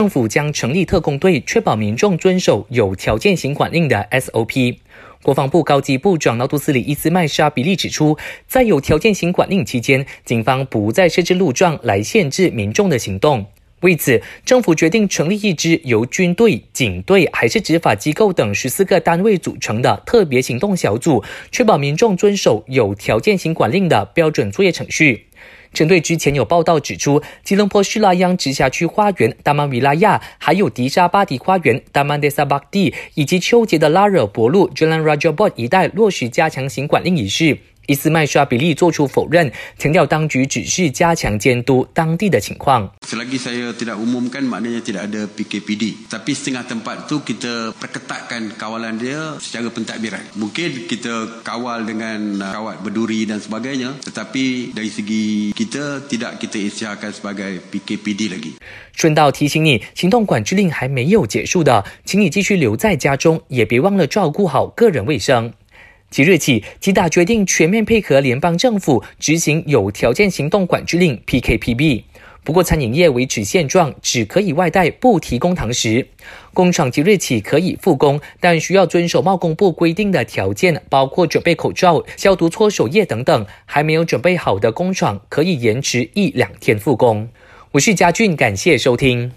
政府将成立特工队，确保民众遵守有条件型管令的 SOP。国防部高级部长劳杜斯里伊斯麦沙比利指出，在有条件型管令期间，警方不再设置路障来限制民众的行动。为此，政府决定成立一支由军队、警队还是执法机构等十四个单位组成的特别行动小组，确保民众遵守有条件型管令的标准作业程序。针对之前有报道指出，吉隆坡叙拉央直辖区花园达曼维拉亚，还有迪沙巴迪花园达曼德萨巴蒂，以及丘吉的拉惹博路 Jalan Rajabot 一带落实加强型管令仪式。伊斯麦沙比利作出否认，强调当局只是加强监督当地的情况。Selagi saya tidak umumkan maknanya tidak ada PKPD. Tapi setengah tempat tu kita perketatkan kawalan dia secara pentadbiran. Mungkin kita kawal dengan kawat berduri dan sebagainya. Tetapi dari segi kita tidak kita isytiharkan sebagai PKPD lagi. 顺道提醒你，行动管制令还没有结束的，请你继续留在家中，也别忘了照顾好个人卫生。即日起，吉打决定全面配合联邦政府执行有条件行动管制令 （PKPB）。不过，餐饮业维持现状，只可以外带，不提供堂食。工厂即日起可以复工，但需要遵守贸工部规定的条件，包括准备口罩、消毒搓手液等等。还没有准备好的工厂，可以延迟一两天复工。我是嘉俊，感谢收听。